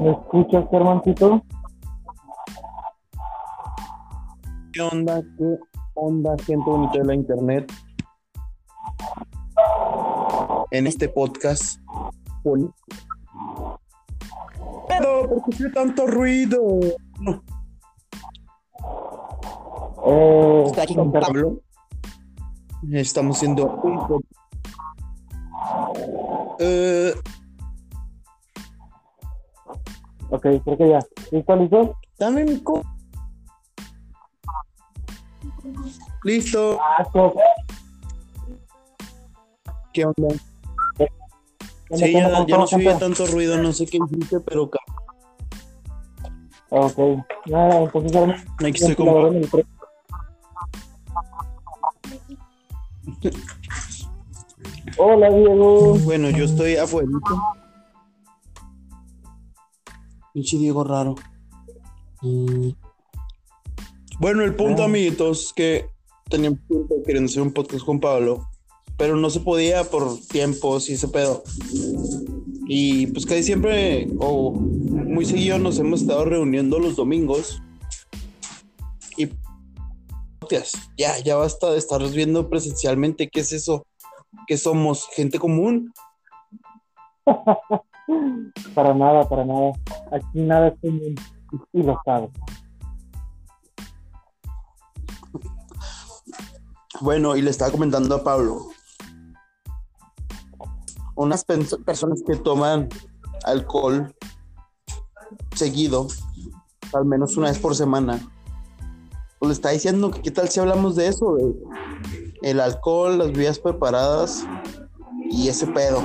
¿Me escuchas, hermancito? ¿Qué onda? ¿Qué onda, gente bonita de la internet? En este podcast. Poli- Pero, ¿por qué tanto ruido? No, Eh, está aquí con Pablo. Estamos haciendo un podcast. Eh, ok, creo que ya. ¿Listo, listo? dame mi co- Listo. Ah. ¿Qué onda? ¿Cómo Sí, ya, ya no se tanto ruido, no sé qué hiciste, pero Ok, nada, entonces ahora aquí estoy con Hola, Diego. Bueno, yo estoy afuera. Pinche Diego raro. Bueno, el punto, amiguitos, que teníamos tiempo queriendo hacer un podcast con Pablo, pero no se podía por tiempos y ese pedo. Y pues casi siempre, o muy seguido, nos hemos estado reuniendo los domingos. Y ya, ya basta de estarlos viendo presencialmente. ¿Qué es eso? ¿Qué somos? ¿Gente común? Para nada, para nada. Aquí nada es común. Y lo sabes. Bueno, y le estaba comentando a Pablo. Unas personas que toman alcohol seguido, al menos una vez por semana, pues le está diciendo que qué tal si hablamos de eso, el alcohol, las bebidas preparadas y ese pedo.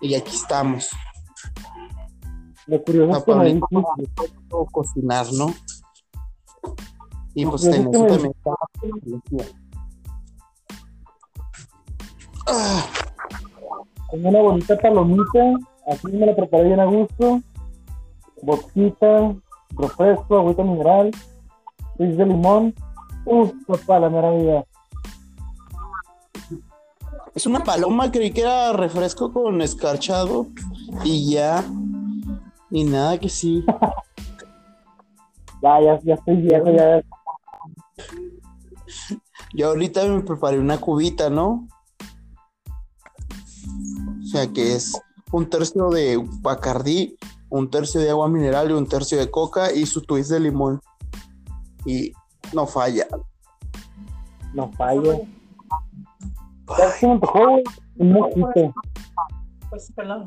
Y aquí estamos. Lo curioso es que dijiste, o cocinar, ¿no? Y pues eso que- también. Ah. tengo una bonita palomita. Aquí me la preparé bien a gusto. Boxita, refresco, agüita mineral, twist de limón. Uf, papá, la mera vida. Es una paloma, creí que era refresco con escarchado y ya. Y nada que sí. Ya, ya, ya estoy viejo, ya. Yo ahorita me preparé una cubita, ¿no? O sea que es un tercio de Bacardí, un tercio de agua mineral y un tercio de coca y su twist de limón. Y no falla. No falla. Ya se me antojó, güey, un mojito. Pues pelado.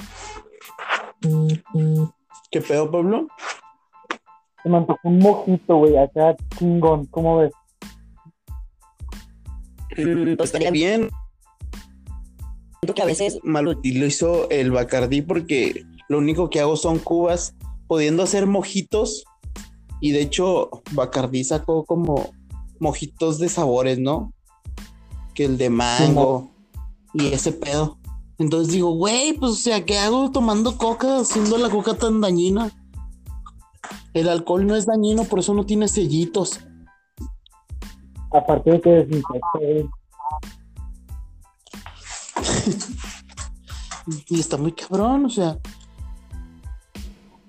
¿Qué pedo, Pablo? Se me antojó un mojito, güey, acá chingón. ¿Cómo ves? Pues estaría bien. Siento que a veces Malo y lo hizo el Bacardí porque lo único que hago son cubas, pudiendo hacer mojitos. Y de hecho, Bacardí sacó como mojitos de sabores, ¿no? Que el de mango y ese pedo. Entonces digo, güey, pues o sea, ¿qué hago tomando coca, haciendo la coca tan dañina? El alcohol no es dañino, por eso no tiene sellitos. Aparte de que desinfecta. Y está muy cabrón, o sea.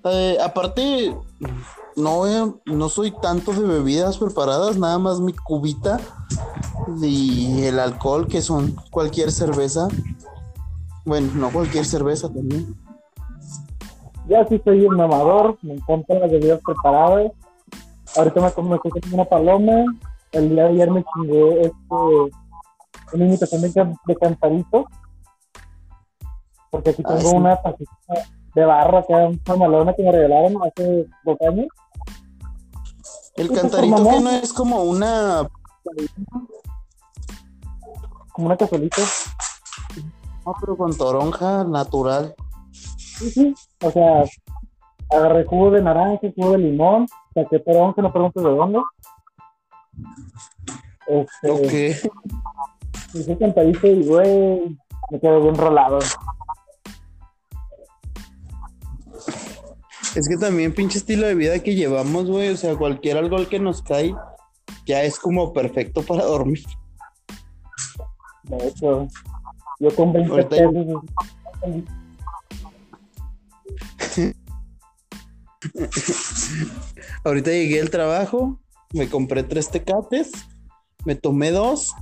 Eh, aparte, no, eh, no soy tanto de bebidas preparadas, nada más mi cubita y el alcohol, que son cualquier cerveza. Bueno, no cualquier cerveza también. Ya sí soy un mamador, me encantan las bebidas preparadas. Ahorita me comiendo una paloma. El día de ayer me chingué este, una imitación de, can- de cantarito. Porque aquí Ah, tengo sí. una tacita de barro, que era una mamalona que me regalaron hace dos años. El cantarito que no es como una. Como una cazuelita. No, pero con toronja natural. Sí, sí. O sea, agarré jugo de naranja, jugo de limón, saqué que no preguntes de dónde. Este, Ok. hice cantadito y, güey, me quedé bien rolado. Es que también pinche estilo de vida que llevamos, güey. O sea, cualquier alcohol que nos cae ya es como perfecto para dormir. De hecho, yo con 20 Ahorita- pesos. Ahorita llegué al trabajo, me compré tres tecates, me tomé dos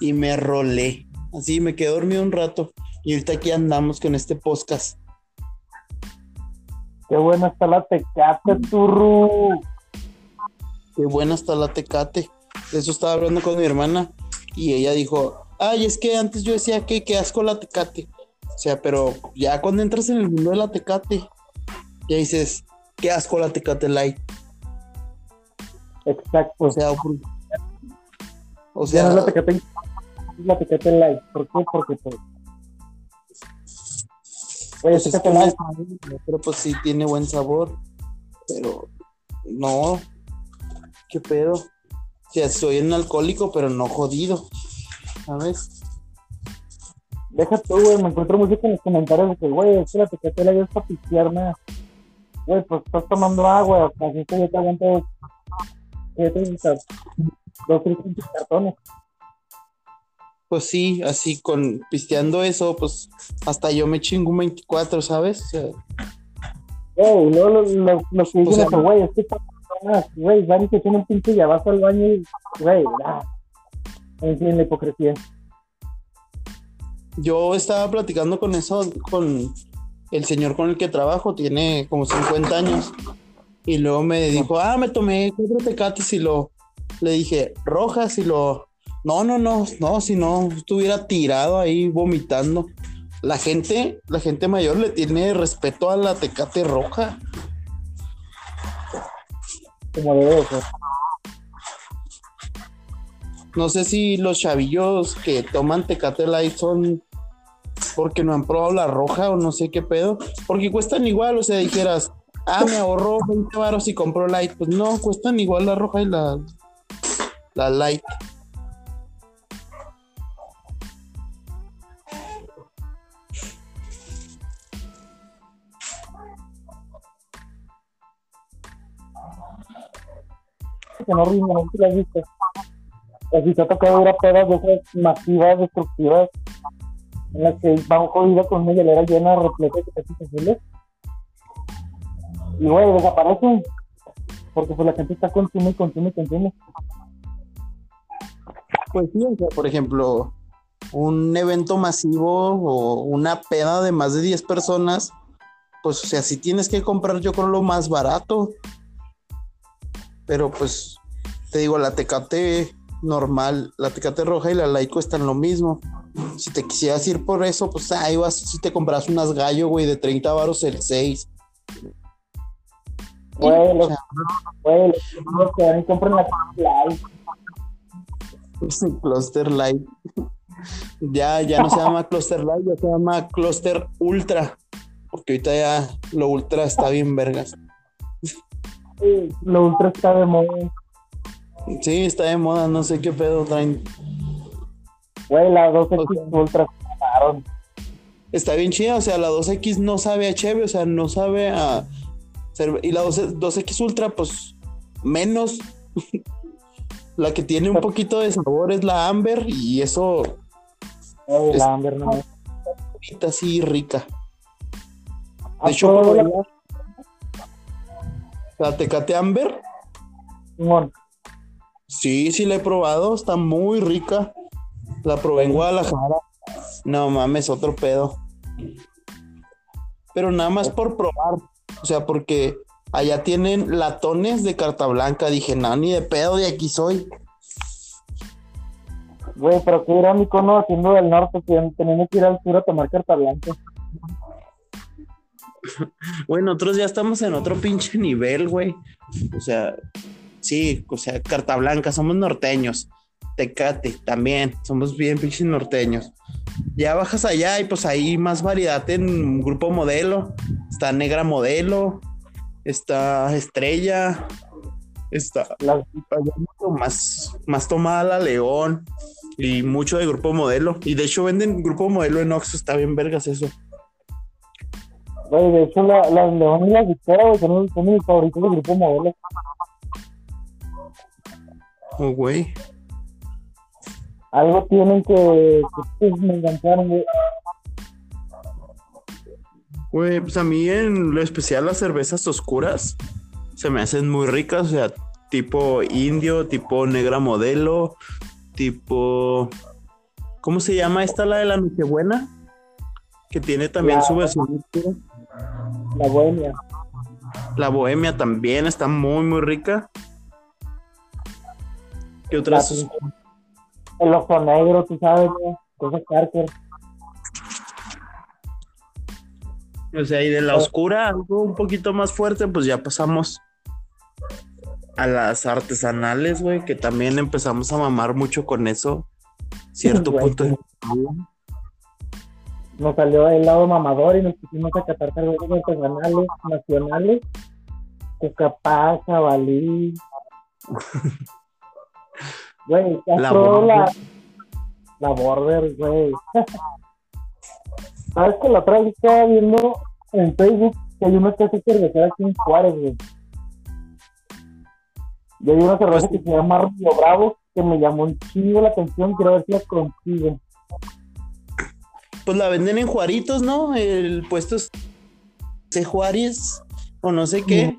y me rolé. Así me quedé dormido un rato. Y ahorita aquí andamos con este podcast. Qué buena está la tecate, turru. Qué buena está la tecate. De eso estaba hablando con mi hermana y ella dijo, ay, es que antes yo decía que qué asco la tecate. O sea, pero ya cuando entras en el mundo de la tecate, ya dices, qué asco la tecate light. Exacto. O sea, o Ya sea, no es la tecate, es la tecate light. ¿Por qué? Porque pues. Oye, pues es que no pero pues sí tiene buen sabor. Pero no, qué pedo. O sea, soy un alcohólico, pero no jodido. ¿Sabes? Deja tú, güey. Me encuentro mucho con los comentarios de que, güey, es que la tecate light es para pistearme. Güey, pues estás tomando agua. Así que yo te aguanto. ¿qué te? Dos, tres cartones. Pues sí, así con pisteando eso, pues hasta yo me chingo un 24, ¿sabes? O sea, luego lo, lo, lo que dicen sea, güey, es que personas, güey, van y se tienen un pinche vas al baño y, güey, ya. En fin, la hipocresía. yo estaba platicando con eso, con el señor con el que trabajo, tiene como 50 años. Y luego me dijo, ah, me tomé cuatro tecates y lo, le dije, rojas y lo, no, no, no, no, si no estuviera tirado ahí vomitando. La gente, la gente mayor le tiene respeto a la tecate roja. No sé si los chavillos que toman Tecate Light son porque no han probado la roja o no sé qué pedo. Porque cuestan igual, o sea, dijeras, ah, me ahorro 20 baros y compro Light. Pues no, cuestan igual la roja y la, la Light. Que no rinde, no sé si lo has visto. O si te ha tocado ir a pedas de esas masivas, destructivas, en las que van jodidas con una hielera llena, repleta de tecates azules. Y, güey, desaparecen. Porque pues la gente está consume consume consume. Pues sí, o sea, por ejemplo, un evento masivo o una peda de más de 10 personas, pues, o sea, si tienes que comprar, yo creo lo más barato. Pero pues, te digo, la tecate normal, la tecate roja y la light cuestan lo mismo. Si te quisieras ir por eso, pues ahí vas, si te compras unas gallo, güey, de 30 varos el 6. Güey, los, güey, los que van y compran la light. Cluster Light. ya, ya no se llama Cluster Light, ya se llama Cluster Ultra. Porque ahorita ya lo Ultra está bien vergas. Sí, Lo ultra está de moda. Sí, está de moda, no sé qué pedo traen. Güey, la 2X Ok. ultra. Está bien chida, o sea, la 2X no sabe a cheve, o sea, no sabe a. Y la 12 2X Ultra, pues menos. la que tiene un poquito de sabor es la Amber y eso Es- la Amber no. ahorita sí rica. De ¿Has hecho, probado la- la Tecate Amber, sí, sí la he probado, está muy rica. La probé en Guadalajara. No mames, otro pedo. Pero nada más por probar. O sea, porque allá tienen latones de carta blanca. Dije, no, ni de pedo de aquí soy. Güey, pero qué irónico, ¿no? Siendo del norte, teniendo que ir al sur a tomar carta blanca. Güey, nosotros ya estamos en otro pinche nivel, güey. O sea, sí, o sea, carta blanca, somos norteños. Tecate, también, somos bien pinches norteños. Ya bajas allá y pues hay más variedad en grupo modelo. Está negra modelo, está estrella, está más, más tomada la león y mucho de grupo modelo. Y de hecho venden grupo modelo en Oxxo, está bien vergas eso. Güey, de hecho, la- las leones y güey, son, son mis favoritos del grupo modelo. Oh, güey. Algo tienen que, que me encantaron, güey. Güey, pues a mí en lo especial las cervezas oscuras se me hacen muy ricas, o sea, tipo indio, tipo negra modelo, tipo... ¿Cómo se llama esta, la de la Nochebuena? Que tiene también La- su versión oscura. La bohemia. La bohemia también está muy, muy rica. ¿Qué otras? el ojo negro, tú sabes, güey. Cosa Carter. O sea, y de la oscura, algo un poquito más fuerte, pues ya pasamos a las artesanales, güey, que también empezamos a mamar mucho con eso. Cierto punto. de- Nos salió el lado mamador y nos pusimos a catar cervezas artesanales, nacionales. Cucapá, jabalí. Güey, ya La Border. la, la border, güey. ¿Sabes que la otra vez estaba viendo en Facebook que hay una casa cervecera aquí en Juárez, güey? Y hay una cerveza Pues- que se llama Río Bravo que me llamó un chingo la atención. Quiero ver si la consigo. Pues la venden en Juaritos, ¿no? El puesto es de Juárez o no sé qué.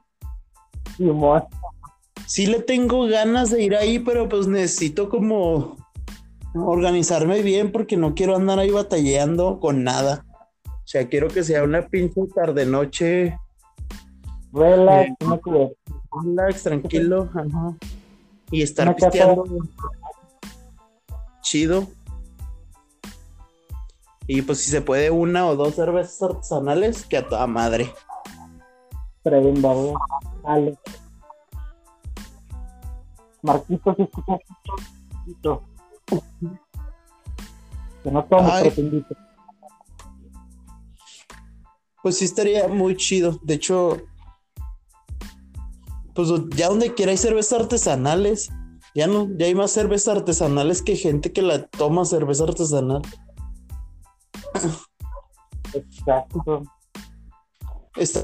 Sí le tengo ganas de ir ahí, pero pues necesito como organizarme bien porque no quiero andar ahí batallando con nada. O sea, quiero que sea una pinche tarde noche Relax, cubeta. relax, tranquilo, ajá. Y estar pisteando chido. Y pues si se puede una o dos cervezas artesanales, que a toda madre. Güey. Dale. Marquito, si escuchas Marquito. Que no te invito. Pues sí estaría muy chido. De hecho, pues ya donde quiera hay cervezas artesanales. Ya no, ya hay más cervezas artesanales que gente que la toma cerveza artesanal. Exacto. Está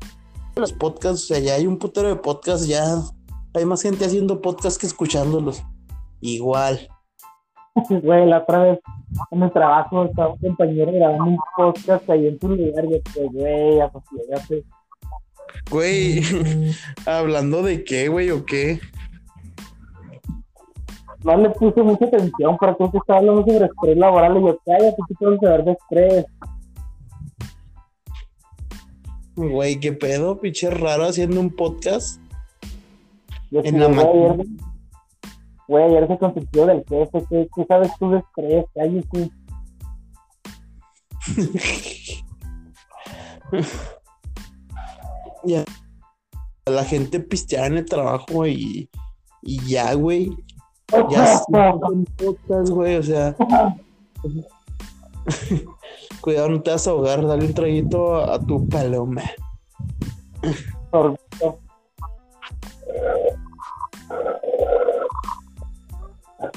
los podcasts, o sea, ya hay un putero de podcasts, ya hay más gente haciendo podcasts que escuchándolos. Igual. Güey, la otra vez en el trabajo estaba un compañero grabando un podcast ahí en su lugar y güey, asociate. Güey, hablando de qué, güey, o qué. No le puse mucha atención, pero creo que estaba hablando sobre estrés laboral y yo, cállate, tú puedes saber de estrés. Güey, qué pedo, pinche raro haciendo un podcast. Yo En sí, la ayer- Güey, ayer se consiguió del jefe, ¿qué, qué sabes tú de estrés? Cállate. ya. La gente pistea en el trabajo y, y ya, güey. Ya podcast, güey, o sea. Cuidado, no te vas a ahogar, dale un traguito a, a tu paloma.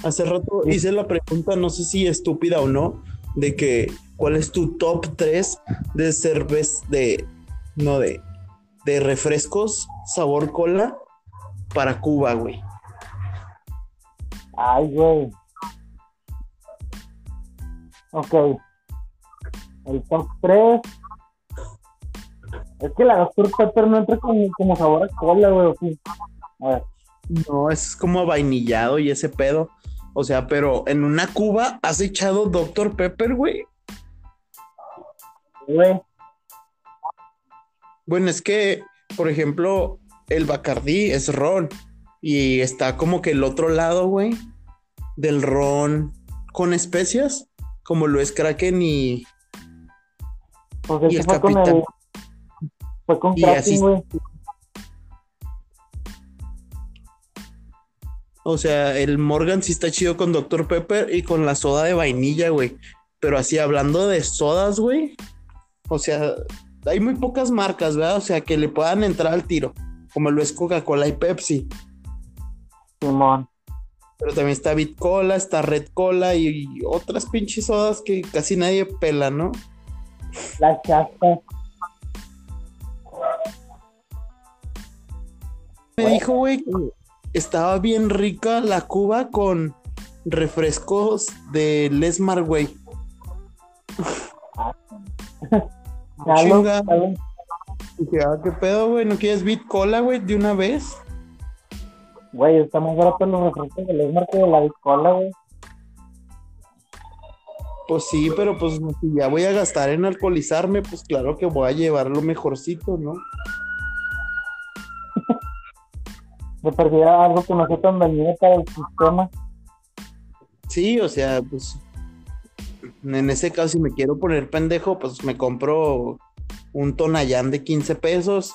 Hace rato hice la pregunta, no sé si estúpida o no, de que cuál es tu top 3 de cerveza, de, no, de, de refrescos sabor cola para Cuba, güey. Ay, güey. Ok. El top 3. Es que la Dr. Pepper no entra como, como sabor a cola, güey. ¿o sí? A ver. No, es como vainillado y ese pedo. O sea, pero en una Cuba has echado Dr. Pepper, güey. Güey. Bueno, es que, por ejemplo, el Bacardí es ron y está como que el otro lado, güey, del ron con especias, como lo es Kraken y, Pues Y con capitán. el. Fue con Y Kraken, así- güey. o sea, el Morgan sí está chido con Dr. Pepper y con la soda de vainilla, güey. Pero así hablando de sodas, güey. O sea, hay muy pocas marcas, ¿verdad? O sea, que le puedan entrar al tiro, como lo es Coca-Cola y Pepsi. Simón. Pero también está Bit Cola, está Red Cola y, y otras pinches sodas que casi nadie pela, ¿no? La chasta. Me dijo, güey, que estaba bien rica la Cuba con refrescos de Lesmar, güey. Dije, ah, ¿qué pedo, güey? ¿No quieres Bit Cola, güey, de una vez? Güey, está más barato los refrescos del Esmar que de la Bicola, güey. Pues sí, pero pues si ya voy a gastar en alcoholizarme, pues claro que voy a llevar lo mejorcito, ¿no? Me perdía algo que no sea tan dañino para el sistema. Sí, o sea, pues en ese caso, si me quiero poner pendejo, pues me compro un tonallán de 15 pesos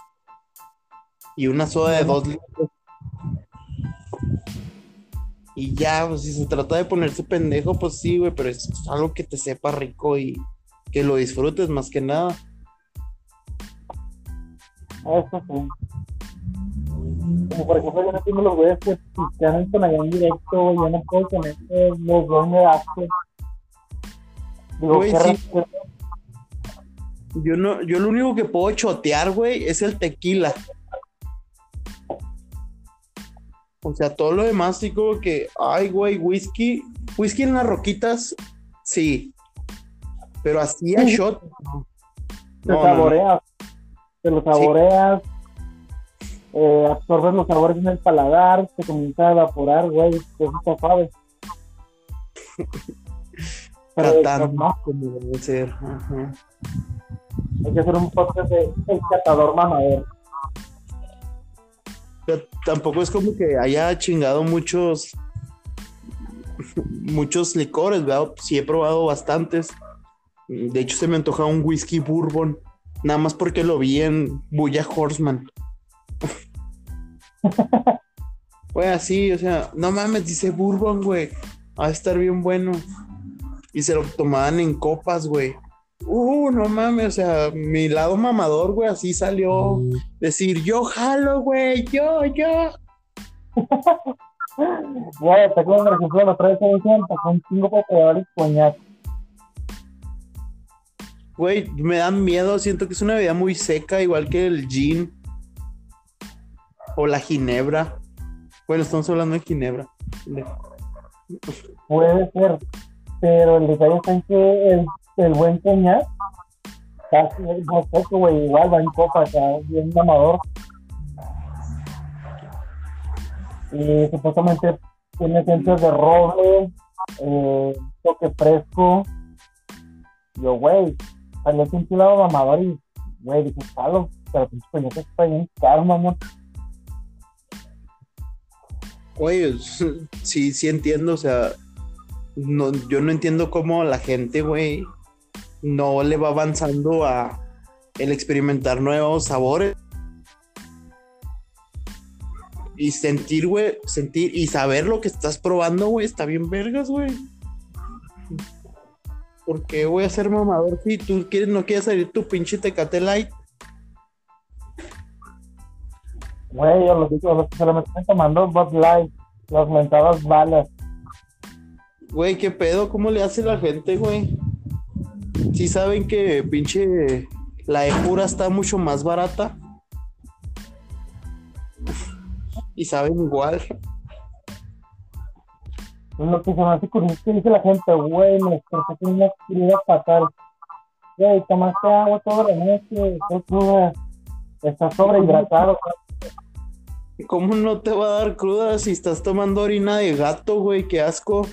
y una soda de 2 litros. Y ya, pues si se trata de ponerse pendejo, pues sí, güey, pero es algo que te sepa rico y que lo disfrutes más que nada. Eso sí. Como por ejemplo, yo no tengo los güeyes que pistean con allá en directo. Yo no puedo con eso, los dos me. Digo, Güey, sí. Yo no, yo lo único que puedo chotear, güey, es el tequila. O sea, todo lo demás sí como que, ay, güey, whisky, whisky en las roquitas, sí. Pero así a shot. no. te No, saboreas, te lo saboreas, eh, absorbes los sabores en el paladar, te comienza a evaporar, güey, eso está suave. Tratando no, como debe ser. Ajá. hay que hacer un podcast de el catador mamador. Pero tampoco es como que haya chingado muchos muchos licores, ¿verdad? Sí he probado bastantes. De hecho, se me antoja un whisky bourbon, nada más porque lo vi en Bulla Horseman. Güey, así, o sea, no mames, dice bourbon, güey. Va a estar bien bueno. Y se lo tomaban en copas, güey. Uh, no mames, o sea, mi lado mamador, güey, así salió decir, yo jalo, güey, yo, yo. Güey, te acuerdas, por ejemplo, la otra vez se con cinco populares coñac. Güey, me dan miedo, siento que es una bebida muy seca, igual que el gin o la ginebra. Bueno, estamos hablando de ginebra. Puede ser, pero el detalle está en que el, el buen coñac, casi no poco, güey, igual va en copa, sea, bien mamador. Y supuestamente tiene esencias de roble, eh, toque fresco. Yo, güey, salió aquí un lado y, güey, dije, palo, pero pinche coñac está bien caro, mamón. Güey, sí, sí entiendo, o sea, no, yo no entiendo cómo la gente, güey, no le va avanzando a el experimentar nuevos sabores. Y sentir, güey, sentir y saber lo que estás probando, güey, está bien vergas, güey. ¿Por qué voy a ser mamador si tú quieres, no quieres salir tu pinche Tecate Light? Güey, yo los digo, los que se lo están tomando Bud Light, las mentadas balas. Güey, ¿qué pedo? ¿Cómo le hace la gente, güey? Sí saben que pinche la E pura está mucho más barata. Y saben igual. Lo que se me hace curioso es que dice la gente, güey, me desperté con una cruda fatal. Güey, tomaste agua toda la noche, estás cruda, estás sobrehidratado. ¿Cómo no te va a dar cruda si estás tomando orina de gato, güey? Qué asco.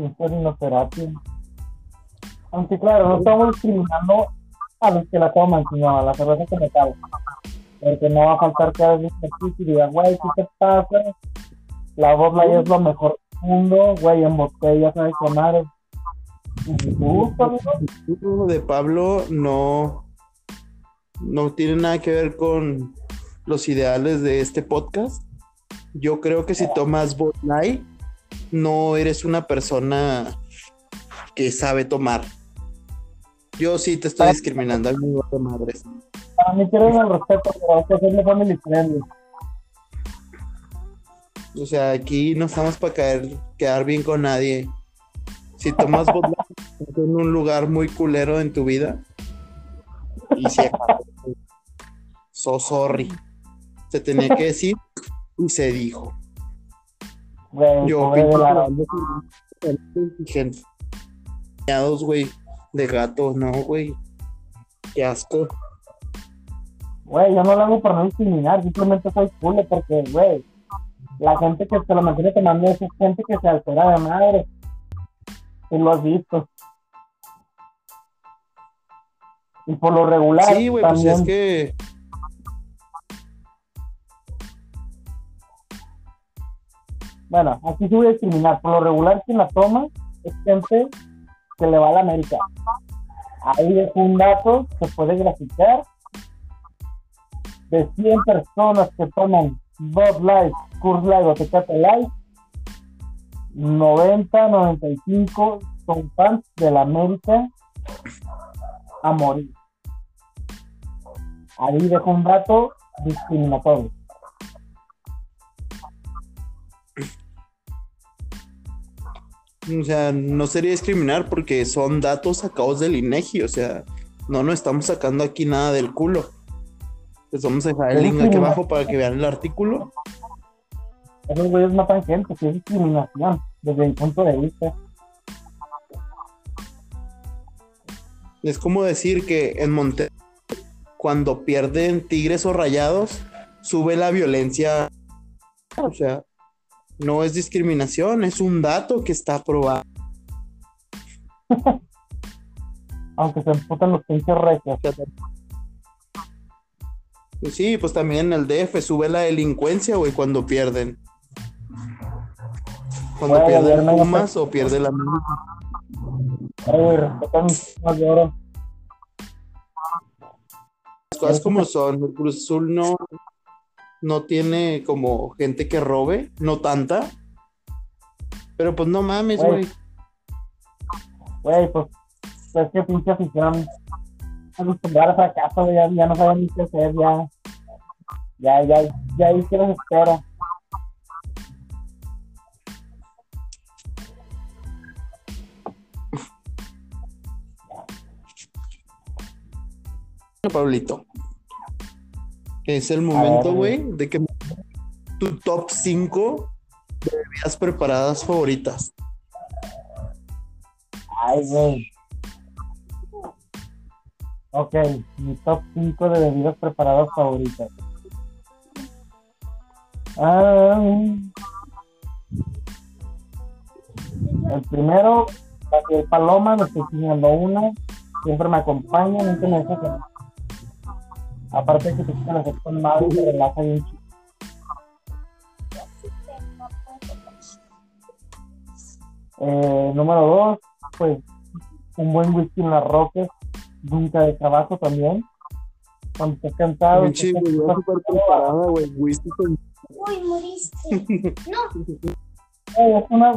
Sin terapia. Aunque claro, no estamos discriminando a los que la toman, sino a la cerveza que me cae. Porque no va a faltar que alguien me y diga, güey, ¿qué te pasa? La vodka es lo mejor del mundo, güey, en botella, ¿sabes de Pablo no, no tiene nada que ver con los ideales de este podcast. Yo creo que si tomas Bud Light, no eres una persona que sabe tomar. Yo sí te estoy discriminando, a mí me vale madres. para mí quieren el respeto, pero hay que hacerle family friendly. O sea, aquí no estamos para caer, quedar bien con nadie. Si tomas estás en un lugar muy culero en tu vida. Y si acabó, so sorry. Se tenía que decir y se dijo. Güey, Yo pobre de güey, de gato, no, güey. Qué asco. Güey, yo no lo hago por no discriminar, simplemente soy culo porque, güey, la gente que se lo mantiene tomando es gente que se altera de madre. Y lo has visto. Y por lo regular, Sí, güey, pues es que. Bueno, aquí sí voy a discriminar. Por lo regular, quien la toma es gente que le va a la América. Ahí es un dato que puede graficar. De 100 personas que toman Bud Light, Coors Light o Tecate Light, 90, 95 son fans de la América a morir. Ahí dejo un dato discriminatorio. O sea, no sería discriminar porque son datos sacados del INEGI. O sea, no nos estamos sacando aquí nada del culo. Les vamos a dejar el link aquí abajo para que vean el artículo. Esos güeyes matan gente, es discriminación, desde mi punto de vista. Es como decir que en Monterrey, cuando pierden tigres o rayados, sube la violencia. O sea, no es discriminación, es un dato que está aprobado. Aunque se emputan los pinches recios. Y sí, pues también el DF sube la delincuencia, güey, cuando pierden. Cuando pierden Pumas o pierde la Ay, güey, respetan de oro. Las cosas como son. El Cruz Azul no, no tiene como gente que robe, no tanta. Pero pues no mames, Güey. güey. Pues, es que pinche afición acostumbrada fracaso, güey, ya, ya no saben ni qué hacer, ya. Ya, ya, ya ahí se les espera. Pablito. Es el momento, ver, güey, de que tu top 5 de bebidas preparadas favoritas. Ay, güey. Ok, mi top 5 de bebidas preparadas favoritas. Ah, el primero, el Paloma, me estoy enseñando una. Siempre me acompaña, nunca me deja. Aparte que te quitan las con madre y se relaja bien chido. Eh, número dos, pues un buen whisky en las rocas, nunca de trabajo también. Cuando estés cansado, estés bebida cansado, súper preparada, güey. Whisky con- Uy, moriste. No, eh, es una,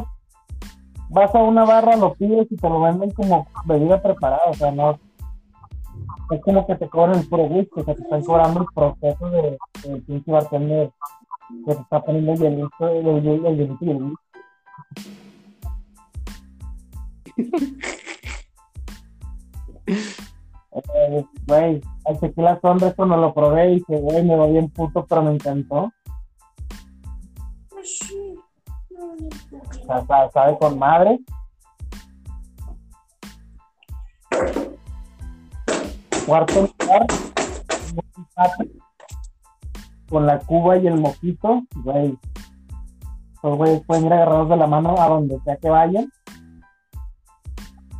vas a una barra, lo pides y te lo venden como bebida preparada, o sea, no es como que te cobran el puro whisky, o sea, te están cobrando el proceso de, pinche bartender que te está poniendo el hielito, el, el, el hielito el. Eh, Güey, el tequila sombra eso no lo probé y dije, güey, me va bien puto, pero me encantó. pues. O sea, sabe con madre. Cuarto lugar, con la cuba y el mojito, güey. Los güeyes pueden ir agarrados de la mano a donde sea que vayan.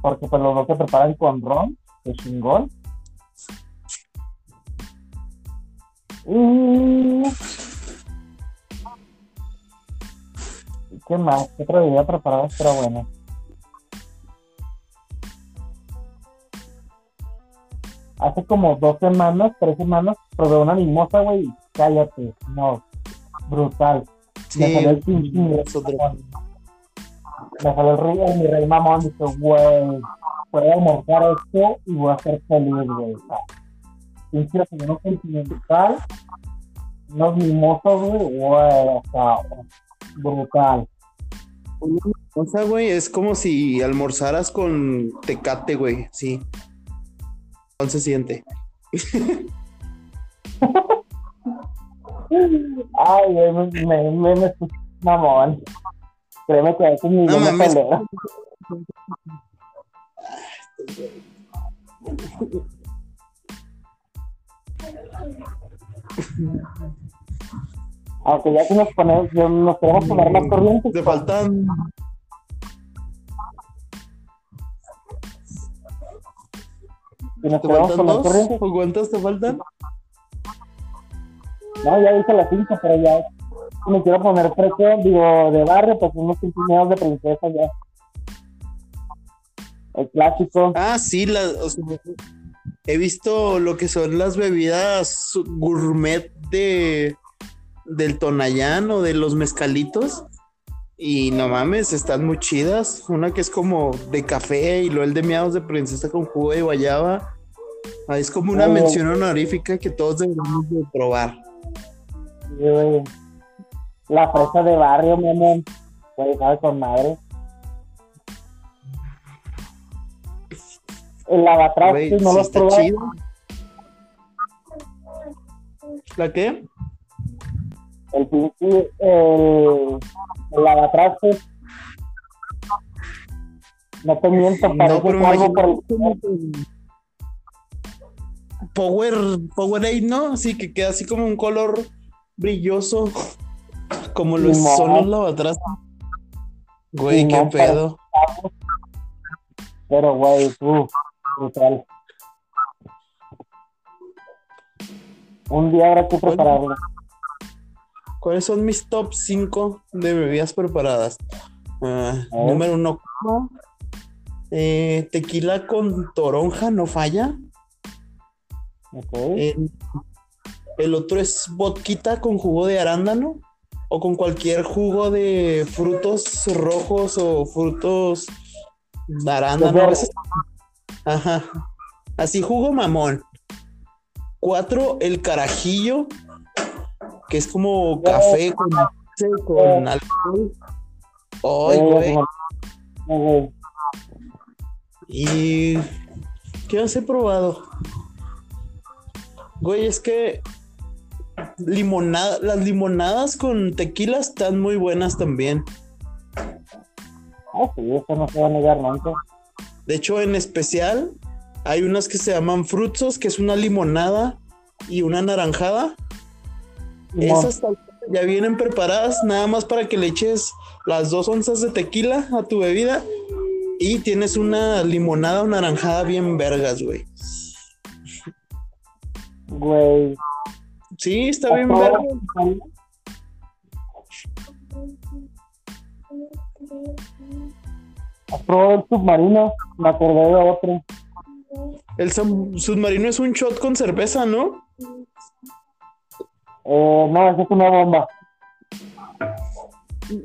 Porque pues los dos se preparan con ron, que chingón. Y... ¿Qué más? ¿Qué otra bebida preparada pero bueno? Hace como dos semanas, tres semanas, probé una mimosa, güey. y Cállate, no. Brutal. Me Sí, salió el otro- mamón. Me salió el rey, el mi rey mamón. Dice, güey, voy a almorzar esto y voy a ser feliz, güey. Pinche desayuno continental. Unos mimosos, güey. Güey, o sea, brutal. O sea, güey, es como si almorzaras con tecate, güey. Sí. ¿Cuál se siente? Ay, me, me, me, me mamón. Créeme que a veces ni No mames. Aunque ya que nos ponemos, yo- nos queremos poner más corrientes. Te faltan. Si nos. ¿O cuántas te faltan? No, ya dije las cinco, pero ya. Me quiero poner precio, digo, de barrio, pues unos quinceañeros de princesa ya. El clásico. Ah, sí, la, o sea, he visto lo que son las bebidas gourmet de del Tonayán o de los mezcalitos. Y no mames, están muy chidas. Una que es como de café y luego el de miados de princesa con jugo de guayaba. Ah, Es como una Oh. mención honorífica que todos deberíamos de probar. La fresa de barrio, mi amor. Güey, sabe con madre. El lavatraste, Güey, no sí lo has está probado. chido. ¿La qué? El pinche, el, el. No te miento, parece pero que algo por el... Power, Powerade, ¿no? Así que queda así como un color brilloso, como lo Simón. son los lavatrastes. Güey, qué pedo. Pero, güey, uff, brutal. Un día habrá que prepararlo. ¿Cuáles son mis top 5 de bebidas preparadas? Ah, número uno, eh, tequila con toronja, no falla. El, el otro es vodquita con jugo de arándano o con cualquier jugo de frutos rojos o frutos de arándano. Ajá. Así jugo mamón. Cuatro, el carajillo, que es como café con, con alcohol. Ay, Eh, güey. Y. ¿Qué has he probado? Güey, es que. Limonada, las limonadas con tequila están muy buenas también. Ah, sí, eso no se va a negar nunca. De hecho, en especial, hay unas que se llaman frutsos, que es una limonada y una naranjada. Esas ya vienen preparadas, nada más para que le eches las dos onzas de tequila a tu bebida y tienes una limonada o naranjada bien vergas, güey. Güey. Sí, está bien ¿Has vergas. probado- ¿Has probado el submarino? Me acordé de otro. El sub- submarino es un shot con cerveza, ¿no? Eh, no, esa es una bomba.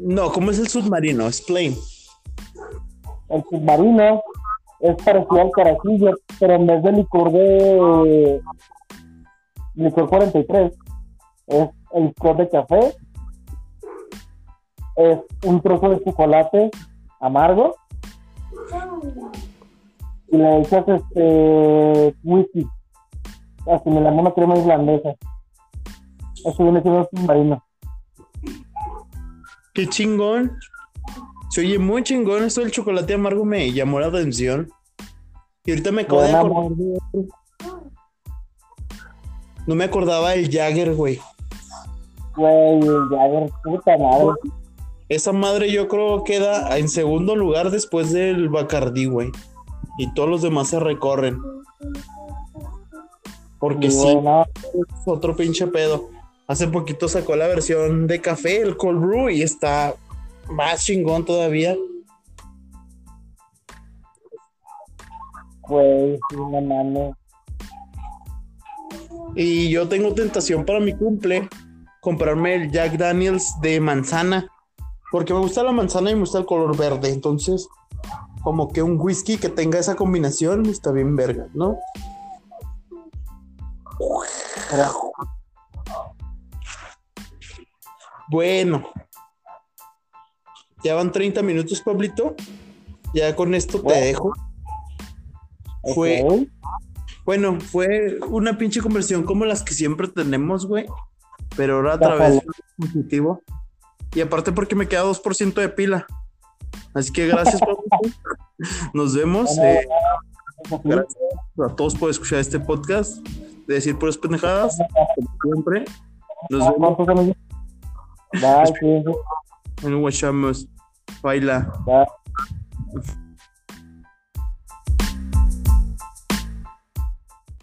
No, ¿cómo es el submarino? Explain. El submarino es parecido al carajillo, pero en vez de licor de licor 43, es el licor de café, es un trozo de chocolate amargo y le echas este whisky, así me la una crema islandesa. Eso viene siendo submarino. Qué chingón. Se oye muy chingón. Esto del chocolate amargo me llamó la atención. Y ahorita me acabo de acordar. No me acordaba del Jagger, güey. Güey, ya ver, puta madre. Esa madre yo creo queda en segundo lugar después del Bacardí, güey. Y todos los demás se recorren. Porque sí, es otro pinche pedo. Hace poquito sacó la versión de café, el cold brew, y está más chingón todavía. güey, no mames. Y yo tengo tentación para mi cumple comprarme el Jack Daniels de manzana. Porque me gusta la manzana y me gusta el color verde. Entonces, como que un whisky que tenga esa combinación está bien verga, ¿no? Bueno. Ya van 30 minutos, Pablito. Ya con esto te Bueno. dejo. Fue-. Bueno, fue una pinche conversión como las que siempre tenemos, güey. Pero ahora a través de un dispositivo. Y aparte porque me queda 2% de pila. Así que gracias, Pablito. Nos vemos. Eh, gracias a todos por escuchar este podcast. De decir puras pendejadas, como siempre. Nos vemos ¿Cuántos amigos? Bye, en Guachamos. Baila. Bye.